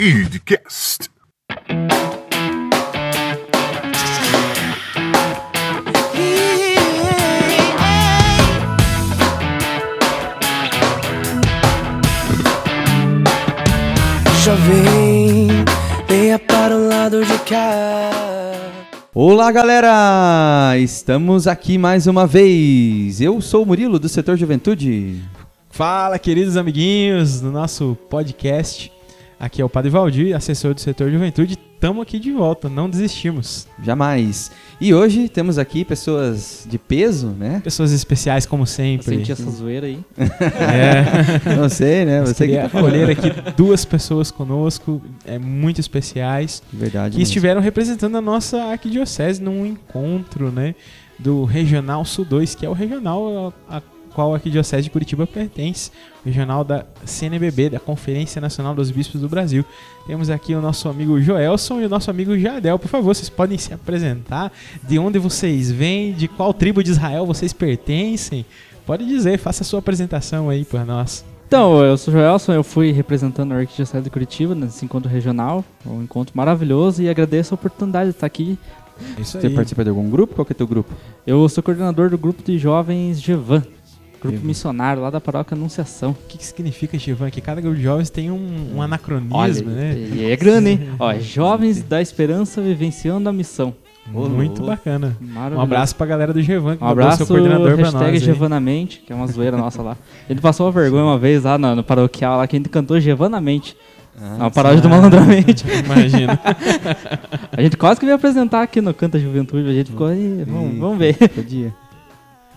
Idcast. Jovem, venha para o lado de cá. Olá, galera! Estamos aqui mais uma vez. Eu sou o Murilo do setor Juventude. Fala, queridos amiguinhos do nosso podcast. Aqui é o Padre Valdir, assessor do setor Juventude. Estamos aqui de volta, não desistimos. Jamais. E hoje temos aqui pessoas de peso, né? Pessoas especiais, como sempre. Senti essa zoeira aí. É. Não sei, né? Você que Queria tá acolher aqui duas pessoas conosco, é, muito especiais, Verdade. que mesmo. estiveram representando a nossa arquidiocese num encontro, né? Do Regional Sul 2, que é o regional a, a qual a arquidiocese de Curitiba pertence, o regional da CNBB, da Conferência Nacional dos Bispos do Brasil. Temos aqui o nosso amigo Joelson e o nosso amigo Jadel. Por favor, vocês podem se apresentar, de onde vocês vêm, de qual tribo de Israel vocês pertencem. Pode dizer, faça a sua apresentação aí por nós. Então, eu sou o Joelson, eu fui representando a Arquidiocese de Curitiba nesse encontro regional, um encontro maravilhoso e agradeço a oportunidade de estar aqui. Isso Você participa de algum grupo? Qual que é teu grupo? Eu sou coordenador do grupo de jovens Gevan, grupo Gevan. missionário lá da paróquia Anunciação. O que, que significa, Givan? Que cada grupo de jovens tem um, um anacronismo, Olha, né? e é grande, hein? Ó, Jovens da Esperança Vivenciando a Missão. Muito bacana. Maravilhoso. Um abraço pra galera do Givan, que Um abraço, seu coordenador pra nós. Gevanamente, que é uma zoeira nossa lá. Ele passou uma vergonha uma vez lá no, no paroquial, lá que a gente cantou Gevanamente. Ah, É uma paródia do Malandramente. Imagina. A gente quase que veio apresentar aqui no Canta Juventude, a gente ficou aí, vamos, vamos ver. Podia.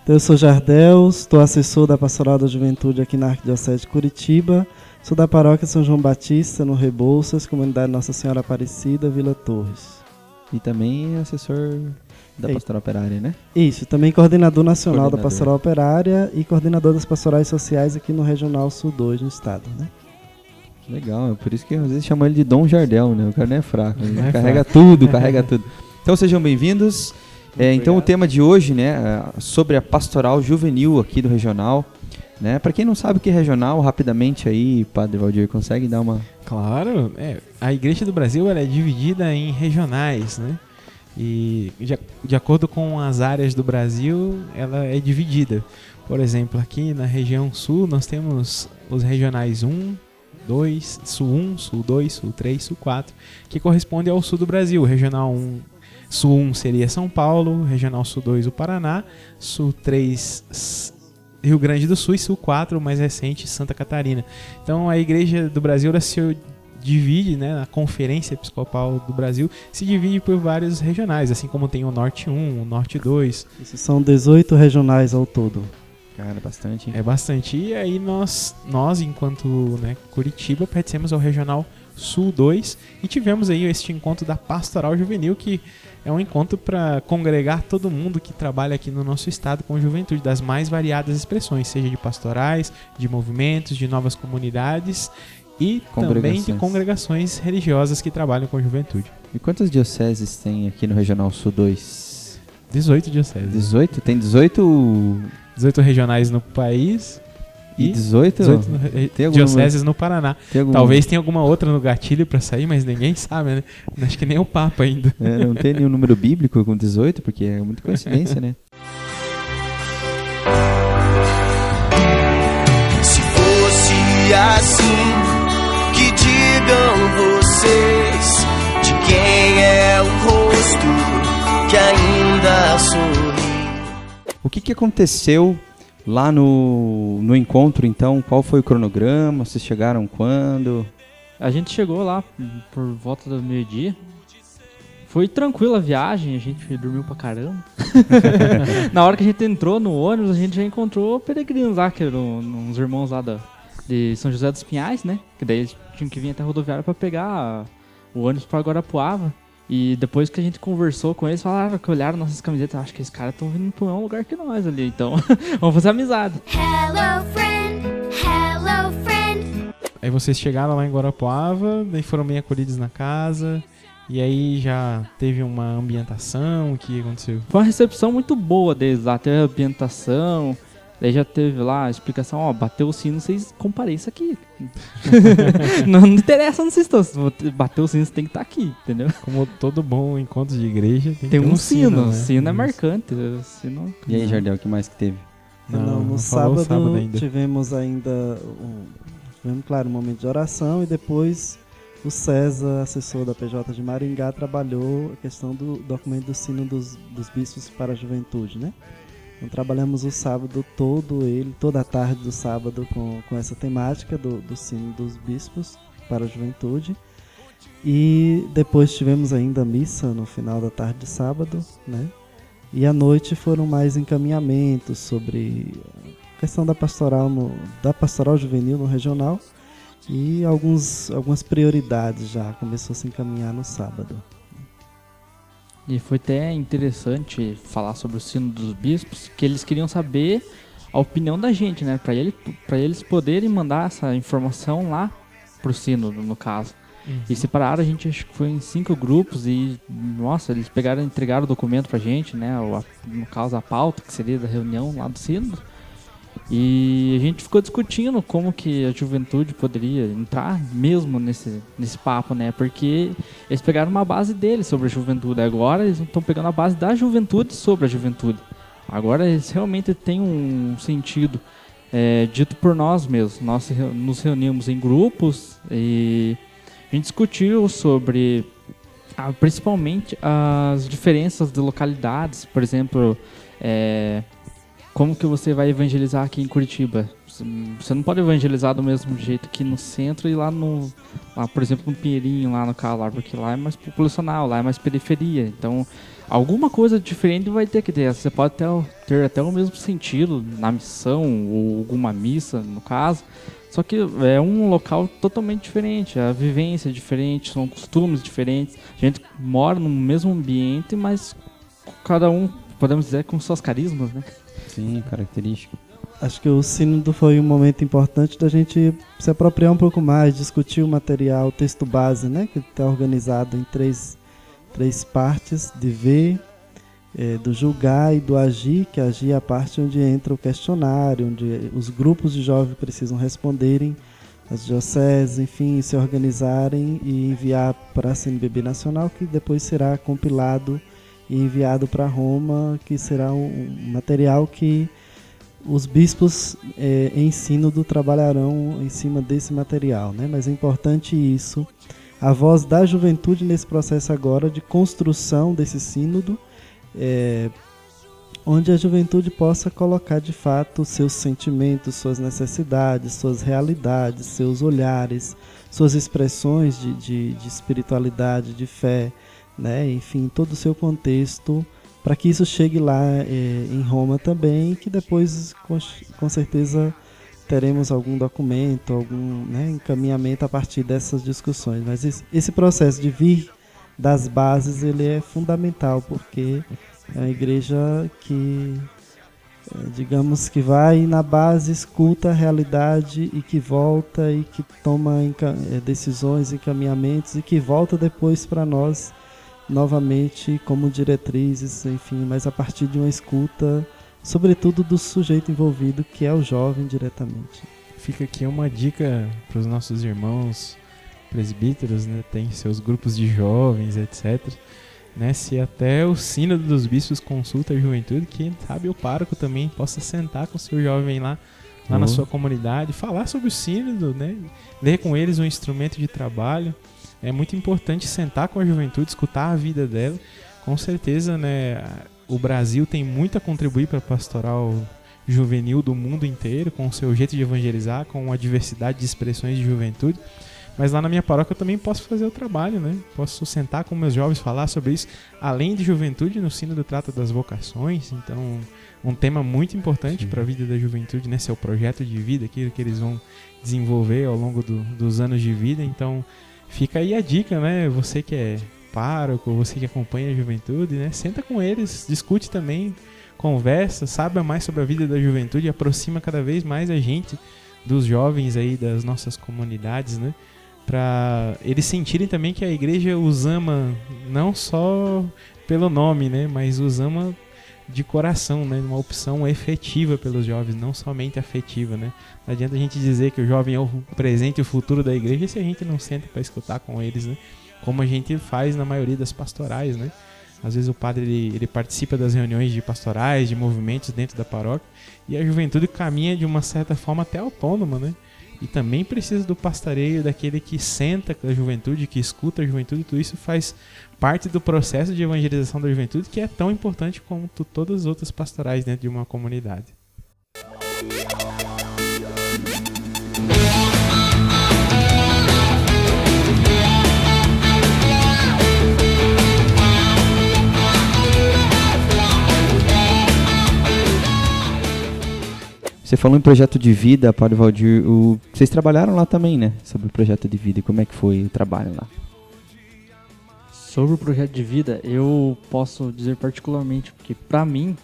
Então, eu sou Jardel, estou assessor da Pastoral da Juventude aqui na Arquidiocese de Curitiba. Sou da paróquia São João Batista, no Rebouças, comunidade Nossa Senhora Aparecida, Vila Torres. E também assessor da Ei. Pastoral Operária, né? Isso, também coordenador nacional da Coordenador. Pastoral Operária e coordenador das pastorais sociais aqui no Regional Sul 2 no estado, né? Legal, é por isso que às vezes chamam ele de Dom Jardel, né? O cara não é fraco, ele é carrega tudo, carrega tudo. Então sejam bem-vindos. É, então o tema de hoje, né, é sobre a pastoral juvenil aqui do regional, né? Para quem não sabe o que é regional, rapidamente aí, Padre Valdir consegue dar uma Claro, é, a Igreja do Brasil é dividida em regionais, né? E de, de acordo com as áreas do Brasil, ela é dividida. Por exemplo, aqui na região sul, nós temos os regionais 1, 2, Sul 1, Sul 2, Sul 3, Sul 4, que corresponde ao sul do Brasil. Regional 1, Sul 1 seria São Paulo, Regional Sul 2, o Paraná, Sul 3, S- Rio Grande do Sul e Sul 4, o mais recente, Santa Catarina. Então a Igreja do Brasil ela se divide, né, a Conferência Episcopal do Brasil se divide por vários regionais, assim como tem o Norte 1, o Norte 2, Isso são 18 regionais ao todo. cara bastante. é bastante. E aí nós, nós enquanto né, Curitiba, pertencemos ao Regional Sul 2 e tivemos aí este encontro da Pastoral Juvenil, que é um encontro para congregar todo mundo que trabalha aqui no nosso estado com juventude, das mais variadas expressões, seja de pastorais, de movimentos, de novas comunidades e também de Congregações. religiosas que trabalham com juventude. E quantas dioceses tem aqui no Regional Sul 2? 18 dioceses. 18? Tem 18 18 regionais no país e e 18? 18 no- Tem dioceses no Paraná. Tem algum- Talvez tenha alguma outra no gatilho pra sair, mas ninguém sabe, né? Acho que nem o Papa ainda. É, não tem nenhum número bíblico com 18, porque é muita coincidência, né? Se fosse assim, que digam vocês de quem é o rosto que ainda sorri. O que, que aconteceu lá no, no encontro, então? Qual foi o cronograma? Vocês chegaram quando? A gente chegou lá por volta do meio-dia. Foi tranquila a viagem, a gente dormiu pra caramba. Na hora que a gente entrou no ônibus, a gente já encontrou peregrinos lá, que eram uns irmãos lá da, de São José dos Pinhais, né? Que daí eles tinham que vir até a rodoviária pra pegar o ônibus pra Guarapuava. E depois que a gente conversou com eles, falaram que olharam nossas camisetas, acho que esses caras estão vindo pro mesmo lugar que nós ali, então vamos fazer amizade. Hello, friend. Hello, friend. Aí vocês chegaram lá em Guarapuava, daí foram bem acolhidos na casa. E aí já teve uma ambientação, o que aconteceu? Foi uma recepção muito boa deles lá, teve a ambientação, Daí já teve lá a explicação, ó, bateu o sino, vocês compareçam aqui. não, não interessa onde vocês estão, se bateu o sino, você tem que estar aqui, entendeu? Como todo bom encontro de igreja, tem, Tem que ter um sino, o né? sino é Isso. marcante. o Sino... E aí, Jardel, o que mais que teve? Não, Não, no não sábado, sábado ainda. tivemos ainda, um, tivemos, claro, um momento de oração e depois o César, assessor da PJ de Maringá, trabalhou a questão do documento do sino dos, dos bispos para a juventude, né? Então trabalhamos o sábado todo, ele, toda a tarde do sábado com, com essa temática do, do sino dos bispos para a juventude. E depois tivemos ainda a missa no final da tarde de sábado, né? E à noite foram mais encaminhamentos sobre a questão da pastoral, no, da pastoral juvenil no regional e alguns, algumas prioridades já começou a se encaminhar no sábado. E foi até interessante falar sobre o sino dos bispos, que eles queriam saber a opinião da gente, né? Pra, ele, pra eles poderem mandar essa informação lá pro sino, no caso. E separaram a gente, acho que foi em cinco grupos e, nossa, eles pegaram entregaram o documento pra gente, né? o- no caso, a pauta, que seria da reunião lá do sino. E a gente ficou discutindo como que a juventude poderia entrar mesmo nesse, nesse papo, né? Porque eles pegaram uma base deles sobre a juventude. Agora eles estão pegando a base da juventude sobre a juventude. Agora eles realmente têm um sentido é, dito por nós mesmos. Nós nos reunimos em grupos e a gente discutiu sobre ah, principalmente as diferenças de localidades. Por exemplo, é, como que você vai evangelizar aqui em Curitiba? Você não pode evangelizar do mesmo jeito aqui no centro e lá no, lá, por exemplo, no Pinheirinho, lá no lá, porque lá é mais populacional, lá é mais periferia. Então, alguma coisa diferente vai ter que ter. Você pode ter, ter até o mesmo sentido na missão, ou alguma missa, no caso. Só que é um local totalmente diferente, a vivência é diferente, são costumes diferentes. A gente mora no mesmo ambiente, mas cada um, podemos dizer, com suas carismas, né? Sim, característica. Acho que o sínodo foi um momento importante da gente se apropriar um pouco mais, discutir o material, o texto base, né? Que está organizado em três, três partes, de ver, eh, do julgar e do agir, que agir é a parte onde entra o questionário, onde os grupos de jovens precisam responderem, as dioceses, enfim, se organizarem e enviar para a CNBB Nacional, que depois será compilado e enviado para Roma, que será um material que os bispos eh, em sínodo trabalharão em cima desse material, né? Mas é importante isso, a voz da juventude nesse processo agora de construção desse sínodo, eh, onde a juventude possa colocar de fato seus sentimentos, suas necessidades, suas realidades, seus olhares, suas expressões de, de, de espiritualidade, de fé, né? Enfim, todo o seu contexto para que isso chegue lá eh, em Roma também, que depois com, com certeza teremos algum documento, algum né, encaminhamento a partir dessas discussões. Mas esse, esse processo de vir das bases ele é fundamental porque é uma igreja que eh, digamos que vai na base, escuta a realidade e que volta e que toma eh, decisões, encaminhamentos e que volta depois para nós novamente como diretrizes, enfim, mas a partir de uma escuta, sobretudo do sujeito envolvido, que é o jovem diretamente. Fica aqui uma dica para os nossos irmãos presbíteros, né? Tem seus grupos de jovens, etc. Né? Se até o sínodo dos bispos consulta a juventude, quem sabe o pároco também possa sentar com o seu jovem lá, lá na Oh. sua comunidade, falar sobre o sínodo, né? Ler com eles um instrumento de trabalho. É muito importante sentar com a juventude, escutar a vida dela. Com certeza, né? O Brasil tem muito a contribuir para a pastoral juvenil do mundo inteiro, com o seu jeito de evangelizar, com a diversidade de expressões de juventude. Mas lá na minha paróquia eu também posso fazer o trabalho, né? Posso sentar com meus jovens, falar sobre isso. Além de juventude, no sino do Trata das Vocações. Então, um tema muito importante para a vida da juventude, né? Seu projeto de vida, aquilo que eles vão desenvolver ao longo do- dos anos de vida. Então, fica aí a dica, né? Você que é pároco, você que acompanha a juventude, né? Senta com eles, discute também, conversa, saiba mais sobre a vida da juventude, aproxima cada vez mais a gente dos jovens aí das nossas comunidades, né? Para eles sentirem também que a igreja os ama não só pelo nome, né? Mas os ama de coração, né? Uma opção efetiva pelos jovens, não somente afetiva, né? Não adianta a gente dizer que o jovem é o presente e o futuro da igreja se a gente não senta para escutar com eles, né? Como a gente faz na maioria das pastorais, né? Às vezes o padre ele, ele participa das reuniões de pastorais, de movimentos dentro da paróquia e a juventude caminha de uma certa forma até autônoma, né? E também precisa do pastoreio daquele que senta com a juventude, que escuta a juventude, tudo isso faz parte do processo de evangelização da juventude que é tão importante quanto todas as outras pastorais dentro de uma comunidade. Você falou em projeto de vida, Padre Valdir. O... Vocês trabalharam lá também, né? Sobre o projeto de vida. E como é que foi o trabalho lá? Sobre o projeto de vida, eu posso dizer particularmente, porque pra mim,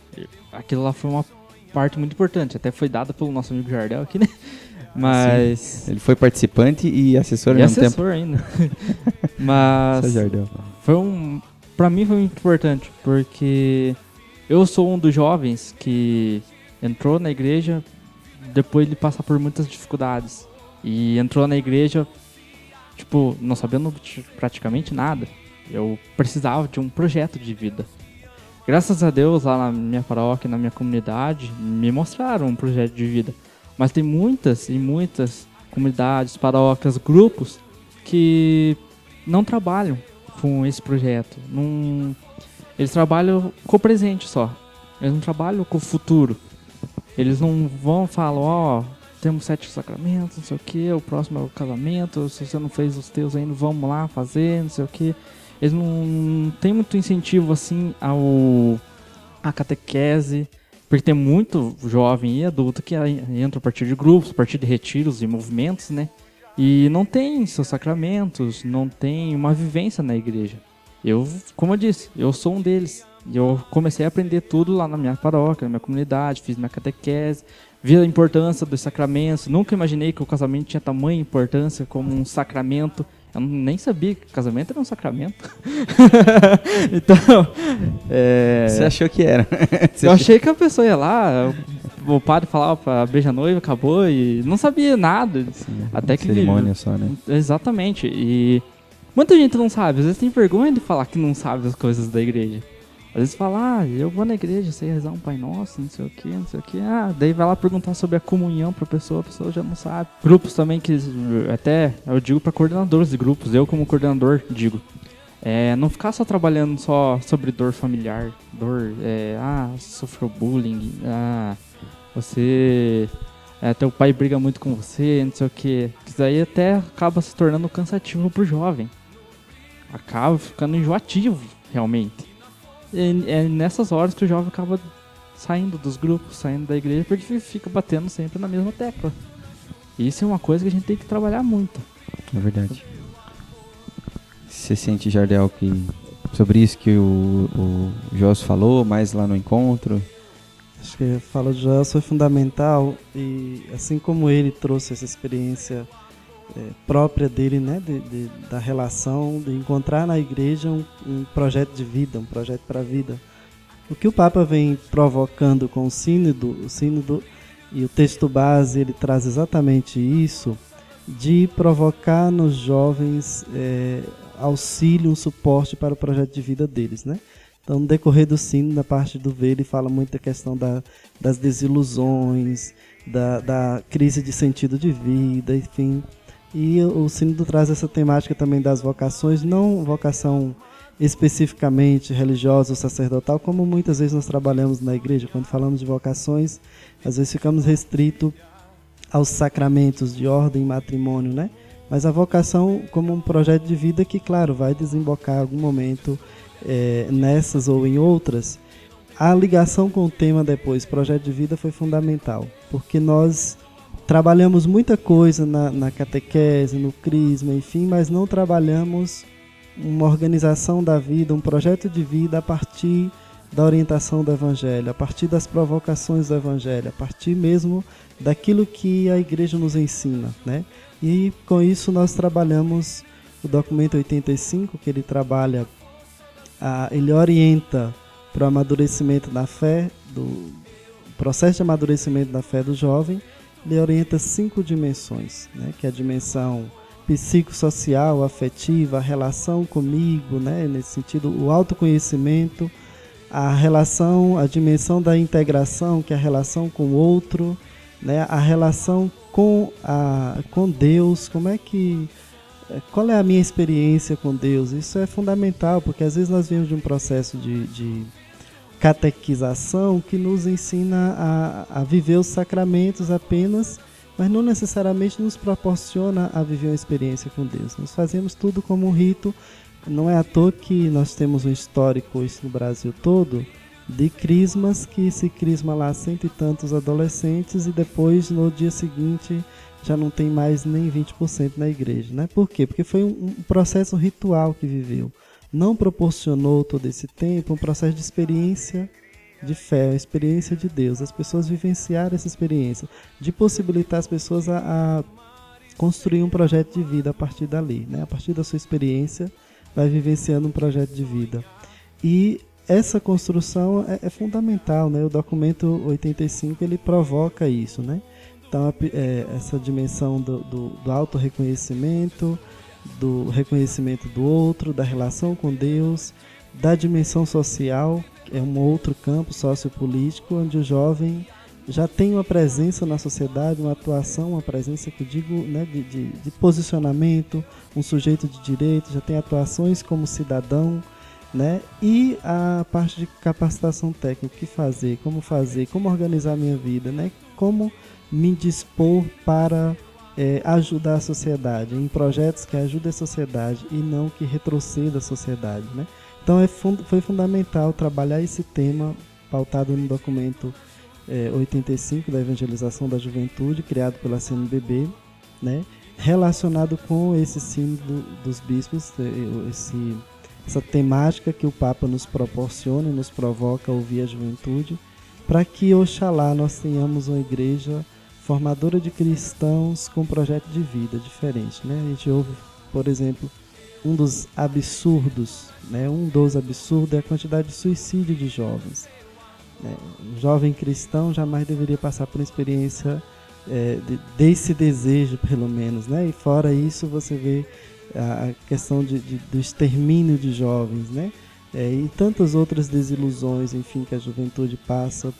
aquilo lá foi uma parte muito importante. Até foi dada pelo nosso amigo Jardel aqui, né? Mas. Ele foi participante e assessor E ao mesmo assessor ainda. Mas. tempo. Jardel. Foi um. Pra mim foi muito importante, porque eu sou um dos jovens que entrou na igreja depois de passar por muitas dificuldades. E entrou na igreja, tipo, não sabendo praticamente nada. Eu precisava de um projeto de vida. Graças a Deus, lá na minha paróquia, na minha comunidade, me mostraram um projeto de vida. Mas tem muitas e muitas comunidades, paróquias, grupos que não trabalham com esse projeto. Não, eles trabalham com o presente só. Eles não trabalham com o futuro. Eles não vão falar, ó, temos sete sacramentos, não sei o que, o próximo é o casamento, se você não fez os teus ainda, vamos lá fazer, não sei o que. Eles não, tem muito incentivo assim ao a catequese, porque tem muito jovem e adulto que entra a partir de grupos, a partir de retiros e movimentos, né? E não tem seus sacramentos, não tem uma vivência na igreja. Eu, como eu disse, eu sou um deles. Eu comecei a aprender tudo lá na minha paróquia, na minha comunidade, fiz minha catequese, vi a importância dos sacramentos. Nunca imaginei que o casamento tinha tamanha importância como um sacramento. Eu nem sabia que casamento era um sacramento. então, é, Você achou que era? Você eu achou- achei que a pessoa ia lá, o padre falava pra beija noiva, acabou e não sabia nada. Até que Cerimônia só, né? Exatamente. E muita gente não sabe, às vezes tem vergonha de falar que não sabe as coisas da igreja. Às vezes fala, ah, eu vou na igreja, sei rezar um Pai Nosso, não sei o que, não sei o que. Ah, daí vai lá perguntar sobre a comunhão pra pessoa, a pessoa já não sabe. Grupos também que, até, eu digo pra coordenadores de grupos, eu como coordenador digo. É, não ficar só trabalhando só sobre dor familiar, dor, é, ah, sofreu bullying, ah, você, é, teu pai briga muito com você, não sei o que. Isso aí até acaba se tornando cansativo pro jovem. Acaba ficando enjoativo, realmente. É nessas horas que o jovem acaba saindo dos grupos, saindo da igreja, porque fica batendo sempre na mesma tecla. Isso é uma coisa que a gente tem que trabalhar muito. É verdade. Você sente, Jardel, que sobre isso que o, o Jos falou, mais lá no encontro? Acho que a fala de Joel foi fundamental e assim como ele trouxe essa experiência eh, própria dele, né, de, de- da relação, de encontrar na igreja um, um projeto de vida, um projeto para a vida. O que o Papa vem provocando com o sínodo, o sínodo e o texto base, ele traz exatamente isso, de provocar nos jovens eh, auxílio, um suporte para o projeto de vida deles, né? Então, no decorrer do sino, na parte do ver, ele fala muito da questão da, das desilusões, da, da crise de sentido de vida, enfim. E o Sínodo traz essa temática também das vocações, não vocação especificamente religiosa ou sacerdotal, como muitas vezes nós trabalhamos na igreja, quando falamos de vocações, às vezes ficamos restritos aos sacramentos de ordem matrimônio, né? Mas a vocação como um projeto de vida que, claro, vai desembocar em algum momento eh, nessas ou em outras. A ligação com o tema depois, projeto de vida, foi fundamental, porque nós trabalhamos muita coisa na, na catequese, no crisma, enfim, mas não trabalhamos uma organização da vida, um projeto de vida a partir da orientação do Evangelho, a partir das provocações do Evangelho, a partir mesmo daquilo que a igreja nos ensina, né? E com isso nós trabalhamos o documento 85, que ele trabalha, ah, ele orienta para o amadurecimento da fé, do processo de amadurecimento da fé do jovem, ele orienta cinco dimensões, né? que é a dimensão psicossocial, afetiva, a relação comigo, né? nesse sentido, o autoconhecimento, a relação, a dimensão da integração, que é a relação com o outro, né? a relação com, a, com Deus, como é que. Qual é a minha experiência com Deus? Isso é fundamental, porque às vezes nós vemos de um processo de, de catequização que nos ensina a, a viver os sacramentos apenas, mas não necessariamente nos proporciona a viver uma experiência com Deus. Nós fazemos tudo como um rito. Não é à toa que nós temos um histórico isso no Brasil todo de crismas que se crisma lá cento e tantos adolescentes e depois no dia seguinte já não tem mais nem 20% na igreja, né? Por quê? Porque foi um, um processo ritual que viveu não proporcionou todo esse tempo um processo de experiência de fé, uma experiência de Deus. As pessoas vivenciaram essa experiência, de possibilitar as pessoas a, a construir um projeto de vida a partir dali, né? A partir da sua experiência, vai vivenciando um projeto de vida. E essa construção é, é fundamental, né? O documento 85 ele provoca isso, né? Então, é, essa dimensão do, do, do auto-reconhecimento, do reconhecimento do outro, da relação com Deus, da dimensão social, que é um outro campo sociopolítico, onde o jovem já tem uma presença na sociedade, uma atuação, uma presença que eu digo né, de, de, de posicionamento, um sujeito de direito, já tem atuações como cidadão, né? E a parte de capacitação técnica, o que fazer, como fazer, como organizar minha vida, né? Como me dispor para é, ajudar a sociedade, em projetos que ajudem a sociedade e não que retroceda a sociedade. Né? Então é fund foi fundamental trabalhar esse tema pautado no documento é, 85 da Evangelização da Juventude, criado pela CNBB, né? relacionado com esse símbolo dos bispos, é, esse, essa temática que o Papa nos proporciona e nos provoca a ouvir a juventude, para que, oxalá, nós tenhamos uma igreja formadora de cristãos com projeto de vida diferente. Né? A gente ouve, por exemplo, um dos absurdos, né? um dos absurdos é a quantidade de suicídio de jovens. Né? Um jovem cristão jamais deveria passar por uma experiência é, de, desse desejo, pelo menos. Né? E fora isso, você vê a questão de, de, do extermínio de jovens, né? É, e tantas outras desilusões, enfim, que a juventude passa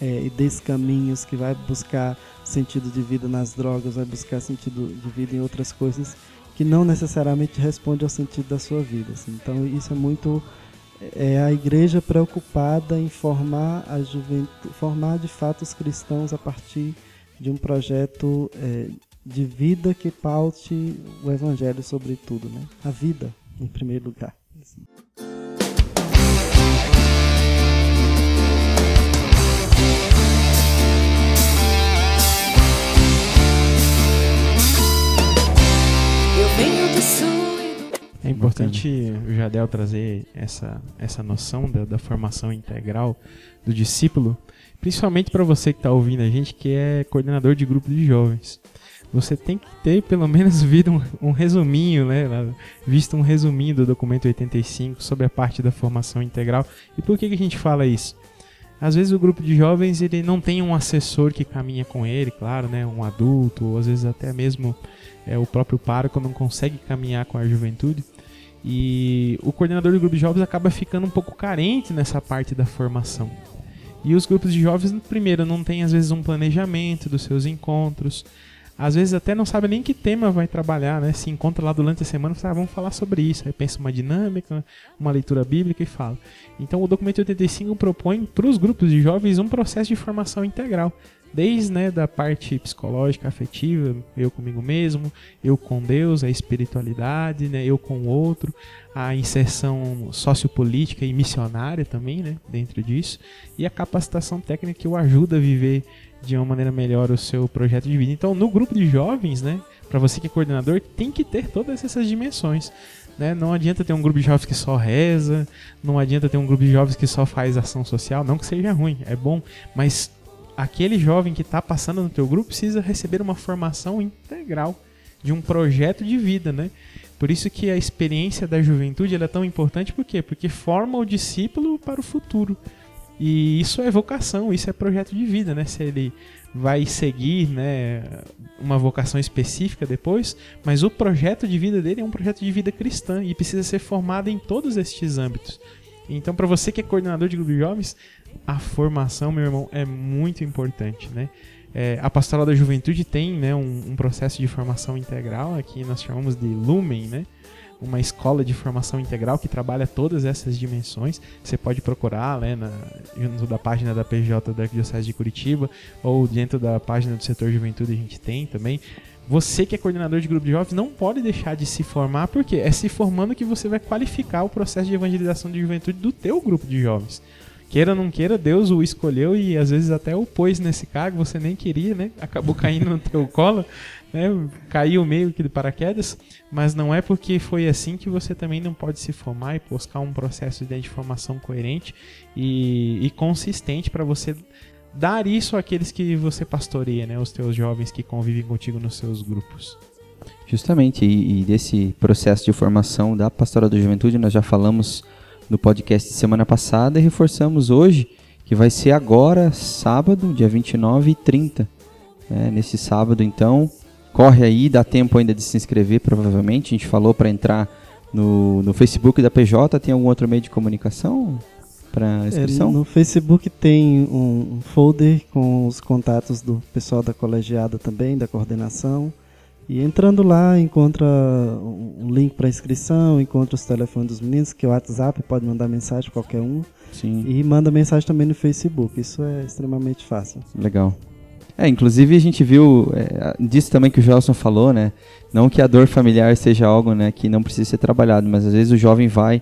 é, e descaminhos, que vai buscar sentido de vida nas drogas, vai buscar sentido de vida em outras coisas que não necessariamente responde ao sentido da sua vida. Assim. Então isso é muito é a igreja preocupada em formar a juventude, formar de fato os cristãos a partir de um projeto é, de vida que paute o evangelho sobre tudo, né? A vida em primeiro lugar. Assim. Importante o Jadel trazer essa, essa noção da, da formação integral do discípulo, principalmente para você que está ouvindo a gente, que é coordenador de grupo de jovens. Você tem que ter pelo menos visto um, um resuminho, né? Visto um resuminho do documento 85 sobre a parte da formação integral. E por que, que a gente fala isso? Às vezes o grupo de jovens ele não tem um assessor que caminha com ele, claro, né? Um adulto, ou às vezes até mesmo é, o próprio pároco não consegue caminhar com a juventude. E o coordenador do grupo de jovens acaba ficando um pouco carente nessa parte da formação. E os grupos de jovens, primeiro, não tem às vezes um planejamento dos seus encontros. Às vezes até não sabe nem que tema vai trabalhar, né? Se encontra lá durante a semana e fala, ah, vamos falar sobre isso. Aí pensa uma dinâmica, uma leitura bíblica e fala. Então o documento 85 propõe para os grupos de jovens um processo de formação integral desde né, da parte psicológica, afetiva, eu comigo mesmo, eu com Deus, a espiritualidade, né, eu com o outro, a inserção sociopolítica e missionária também, né, dentro disso, e a capacitação técnica que o ajuda a viver de uma maneira melhor o seu projeto de vida. Então, no grupo de jovens, né, para você que é coordenador, tem que ter todas essas dimensões. Né? Não adianta ter um grupo de jovens que só reza, não adianta ter um grupo de jovens que só faz ação social, não que seja ruim, é bom, mas aquele jovem que está passando no teu grupo precisa receber uma formação integral de um projeto de vida, né? Por isso que a experiência da juventude é tão importante, por quê? Porque forma o discípulo para o futuro. E isso é vocação, isso é projeto de vida, né? Se ele vai seguir, né, uma vocação específica depois, mas o projeto de vida dele é um projeto de vida cristã e precisa ser formado em todos estes âmbitos. Então, para você que é coordenador de grupo de jovens, a formação, meu irmão, é muito importante, né? É, a Pastoral da Juventude tem né, um, um processo de formação integral, aqui nós chamamos de Lumen, né? uma escola de formação integral que trabalha todas essas dimensões. Você pode procurar né, na, junto da página da PJ da Arquidiocese de Curitiba ou dentro da página do setor juventude a gente tem também. Você que é coordenador de grupo de jovens não pode deixar de se formar, porque é se formando que você vai qualificar o processo de evangelização de juventude do teu grupo de jovens. Queira ou não queira, Deus o escolheu e às vezes até o pôs nesse cargo, você nem queria, né? Acabou caindo no teu colo, né? Caiu meio que de paraquedas, mas não é porque foi assim que você também não pode se formar e buscar um processo de formação coerente e, e consistente para você dar isso àqueles que você pastoreia, né? Os teus jovens que convivem contigo nos seus grupos. Justamente, e, e desse processo de formação da Pastoral da Juventude nós já falamos no podcast de semana passada e reforçamos hoje que vai ser agora, sábado, dia 29 e 30. É, nesse sábado, então, corre aí, dá tempo ainda de se inscrever, provavelmente. A gente falou para entrar no, no Facebook da PJ. Tem algum outro meio de comunicação para inscrição? É, no Facebook tem um, um folder com os contatos do pessoal da colegiada também, da coordenação. E entrando lá, encontra um link para inscrição, encontra os telefones dos meninos, que é o WhatsApp, pode mandar mensagem qualquer um. Sim. E manda mensagem também no Facebook. Isso é extremamente fácil. Legal. É, inclusive a gente viu é, disso também que o Gelson falou, né? Não que a dor familiar seja algo, né, que não precisa ser trabalhado, mas às vezes o jovem vai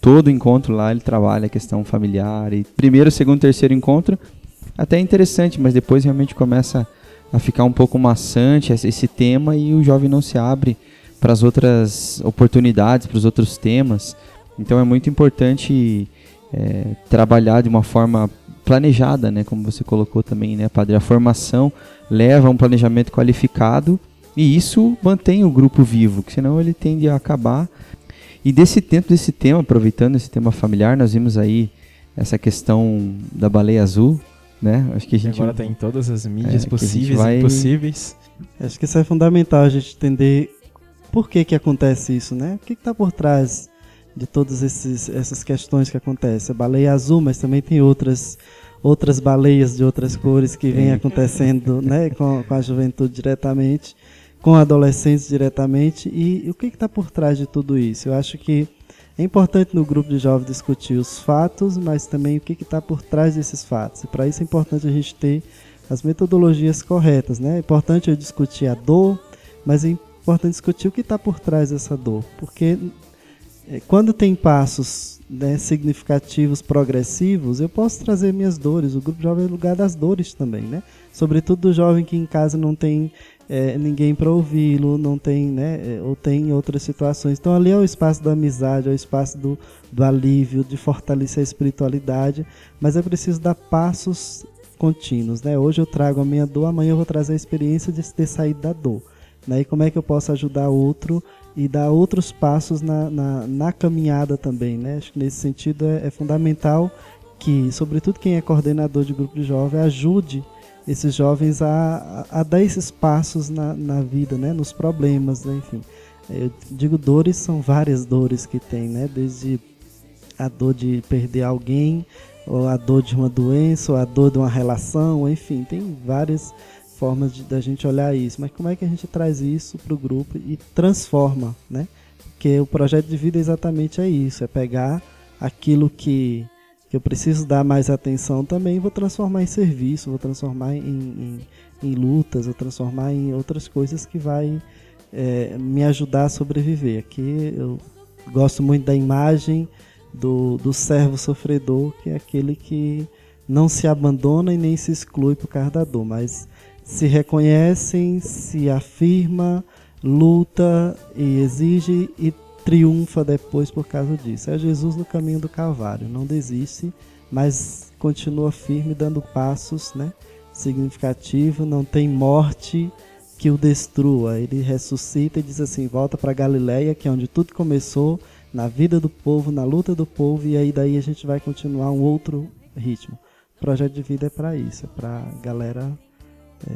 todo encontro lá ele trabalha a questão familiar e primeiro, segundo, terceiro encontro até é interessante, mas depois realmente começa a ficar um pouco maçante esse tema e o jovem não se abre para as outras oportunidades, para os outros temas. Então é muito importante é, trabalhar de uma forma planejada, né, como você colocou também, né, padre? A formação leva a um planejamento qualificado e isso mantém o grupo vivo, que senão ele tende a acabar. E desse tempo desse tema, aproveitando esse tema familiar, nós vimos aí essa questão da baleia azul, né? Acho que a gente agora tem tá todas as mídias É, possíveis vai- e impossíveis. Acho que isso é fundamental a gente entender por que que acontece isso, né? O que está por trás de todas esses, essas questões que acontecem. A baleia azul, mas também tem outras outras baleias de outras cores que vêm acontecendo, né? Com, com a juventude diretamente, com adolescentes diretamente. E, o que está por trás de tudo isso? Eu acho que é importante no grupo de jovens discutir os fatos, mas também o que está por trás desses fatos. E para isso é importante a gente ter as metodologias corretas, né? É importante eu discutir a dor, mas é importante discutir o que está por trás dessa dor, porque eh, quando tem passos né, significativos, progressivos, eu posso trazer minhas dores. O grupo jovem é lugar das dores também, né? Sobretudo do jovem que em casa não tem eh, ninguém para ouvi-lo, não tem, né? eh, ou tem outras situações. Então ali é o espaço da amizade, é o espaço do, do alívio, de fortalecer a espiritualidade, mas é preciso dar passos contínuos, né? Hoje eu trago a minha dor, amanhã eu vou trazer a experiência de ter saído da dor. Né? E como é que eu posso ajudar outro e dar outros passos na, na, na caminhada também, né? Acho que nesse sentido é, é fundamental que, sobretudo quem é coordenador de grupo de jovens, ajude esses jovens a, a, dar esses passos na, na vida, né? Nos problemas, né? enfim. Eu digo dores, são várias dores que tem, né? Desde a dor de perder alguém, ou a dor de uma doença, ou a dor de uma relação, enfim, tem várias formas de, da gente olhar isso. Mas como é que a gente traz isso para o grupo e transforma, né? Porque o projeto de vida exatamente é isso, é pegar aquilo que eu preciso dar mais atenção também, vou transformar em serviço, vou transformar em, em, em lutas, vou transformar em outras coisas que vai é, me ajudar a sobreviver. Aqui eu gosto muito da imagem do, do servo sofredor, que é aquele que não se abandona e nem se exclui por causa da dor, mas se reconhecem, se afirma, luta e exige e triunfa depois por causa disso. É Jesus no caminho do Calvário, não desiste, mas continua firme dando passos, né? Significativo, não tem morte que o destrua. Ele ressuscita e diz assim: volta para Galiléia, que é onde tudo começou, na vida do povo, na luta do povo, e aí daí a gente vai continuar um outro ritmo. O projeto de vida é para isso, é para galera é,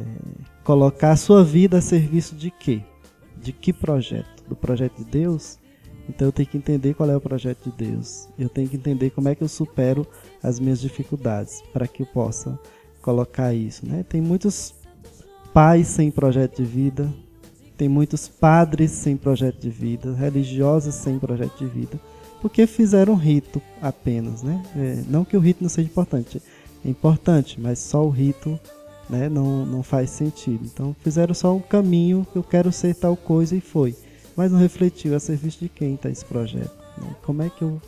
colocar a sua vida a serviço de quê? De que projeto? Do projeto de Deus? Então eu tenho que entender qual é o projeto de Deus. Eu tenho que entender como é que eu supero as minhas dificuldades para que eu possa colocar isso. Né? Tem muitos pais sem projeto de vida, tem muitos padres sem projeto de vida, religiosos sem projeto de vida, porque fizeram rito apenas. Né? É, não que o rito não seja importante, é importante, mas só o rito né, não, não faz sentido. Então fizeram só um caminho, eu quero ser tal coisa e foi. Mas não refletiu a serviço de quem está esse projeto. Né? Como é que eu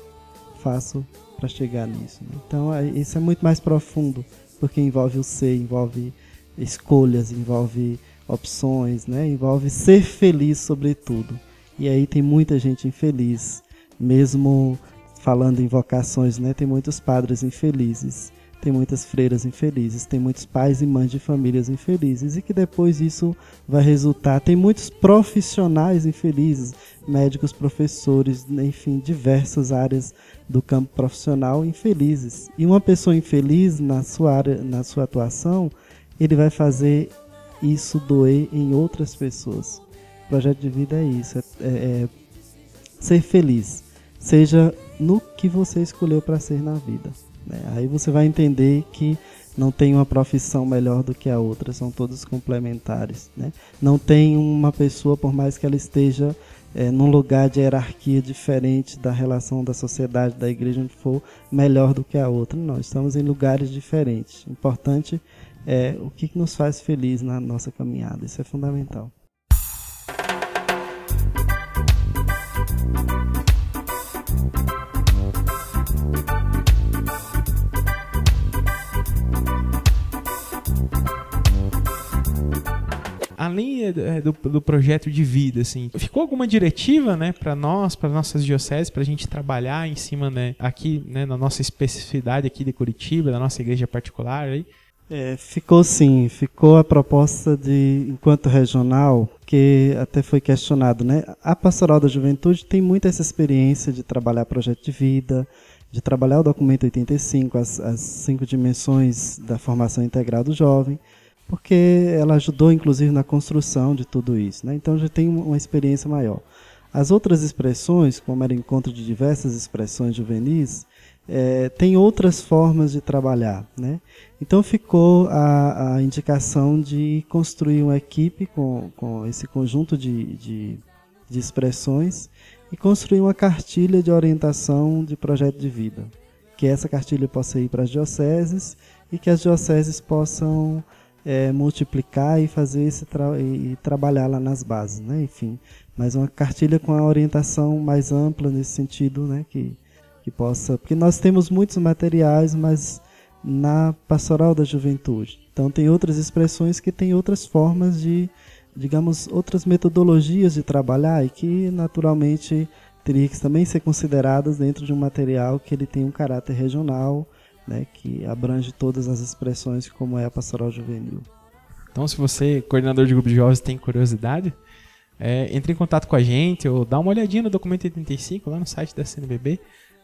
faço para chegar nisso? Né? Então isso é muito mais profundo, porque envolve o ser, envolve escolhas, envolve opções, né? envolve ser feliz sobretudo. E aí tem muita gente infeliz, mesmo falando em vocações, né? tem muitos padres infelizes tem muitas freiras infelizes, tem muitos pais e mães de famílias infelizes e que depois isso vai resultar. Tem muitos profissionais infelizes, médicos, professores, enfim, diversas áreas do campo profissional infelizes. E uma pessoa infeliz na sua área, na sua atuação, ele vai fazer isso doer em outras pessoas. O projeto de vida é isso, é, é, é ser feliz, seja no que você escolheu para ser na vida. Né? Aí você vai entender que não tem uma profissão melhor do que a outra, são todos complementares. Né? Não tem uma pessoa, por mais que ela esteja é, num lugar de hierarquia diferente da relação da sociedade, da igreja, onde for, melhor do que a outra. Não, estamos em lugares diferentes. O importante é o que nos faz feliz na nossa caminhada, isso é fundamental. Além é, do, do, projeto de vida, assim, ficou alguma diretiva, né, para nós, para nossas dioceses, para a gente trabalhar em cima, né, aqui, né, na nossa especificidade aqui de Curitiba, da nossa igreja particular, aí? É, ficou sim, ficou a proposta de, enquanto regional, que até foi questionado, né? A Pastoral da Juventude tem muita essa experiência de trabalhar projeto de vida, de trabalhar o documento 85, as, as cinco dimensões da formação integral do jovem, porque ela ajudou inclusive na construção de tudo isso. Né? Então já tem uma experiência maior. As outras expressões, como era encontro de diversas expressões juvenis, é, tem outras formas de trabalhar. Né? Então ficou a, a, indicação de construir uma equipe com, com esse conjunto de, de, de expressões e construir uma cartilha de orientação de projeto de vida. Que essa cartilha possa ir para as dioceses e que as dioceses possam é, multiplicar e fazer esse tra e, trabalhar lá nas bases, né? Enfim, mas uma cartilha com a orientação mais ampla nesse sentido, né? Que, que possa, porque nós temos muitos materiais, mas na pastoral da juventude. Então tem outras expressões que têm outras formas de, digamos, outras metodologias de trabalhar e que naturalmente teria que também ser consideradas dentro de um material que ele tem um caráter regional né, que abrange todas as expressões como é a pastoral juvenil. Então, se você, coordenador de grupo de jovens, tem curiosidade, é, entre em contato com a gente ou dá uma olhadinha no documento 85 lá no site da CNBB.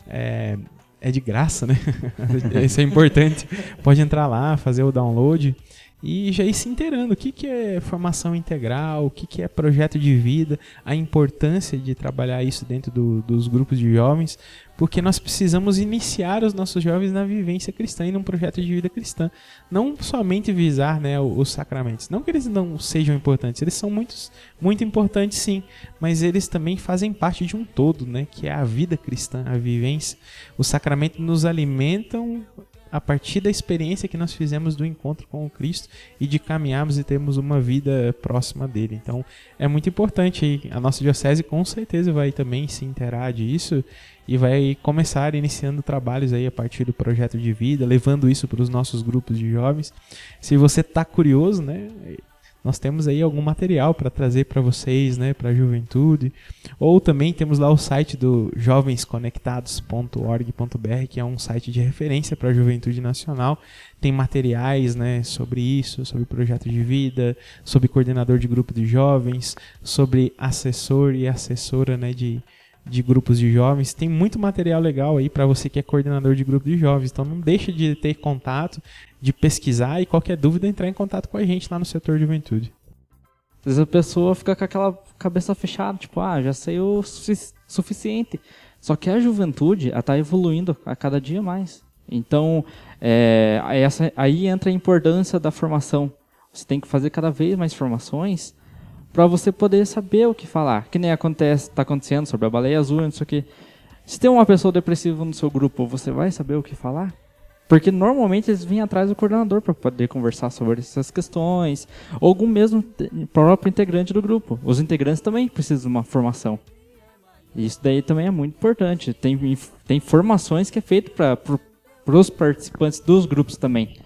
É, é de graça, né? Isso é importante. Pode entrar lá, fazer o download e já ir se inteirando o que, que é formação integral, o que, que é projeto de vida, a importância de trabalhar isso dentro do, dos grupos de jovens, porque nós precisamos iniciar os nossos jovens na vivência cristã e num projeto de vida cristã. Não somente visar né, os sacramentos. Não que eles não sejam importantes, eles são muitos, muito importantes sim, mas eles também fazem parte de um todo, né, que é a vida cristã, a vivência. Os sacramentos nos alimentam a partir da experiência que nós fizemos do encontro com o Cristo e de caminharmos e termos uma vida próxima dele. Então é muito importante a nossa diocese com certeza vai também se interar disso e vai começar iniciando trabalhos aí a partir do projeto de vida, levando isso para os nossos grupos de jovens. Se você está curioso, né? Nós temos aí algum material para trazer para vocês, né, para a juventude. Ou também temos lá o site do jovensconectados.org.br, que é um site de referência para a juventude nacional. Tem materiais, né, sobre isso, sobre projeto de vida, sobre coordenador de grupo de jovens, sobre assessor e assessora, né, de de grupos de jovens. Tem muito material legal aí para você que é coordenador de grupo de jovens. Então não deixe de ter contato, de pesquisar e qualquer dúvida entrar em contato com a gente lá no setor de juventude. Às vezes a pessoa fica com aquela cabeça fechada, tipo, ah, já sei o sufici- suficiente. Só que a juventude está evoluindo a cada dia mais. Então, é, essa, aí entra a importância da formação. Você tem que fazer cada vez mais formações para você poder saber o que falar. Que nem acontece, tá acontecendo sobre a baleia azul, não sei o que. Se tem uma pessoa depressiva no seu grupo, você vai saber o que falar? Porque normalmente eles vêm atrás do coordenador para poder conversar sobre essas questões, ou algum mesmo próprio integrante do grupo. Os integrantes também precisam de uma formação. Isso daí também é muito importante. Tem, tem formações que é feito para os participantes dos grupos também.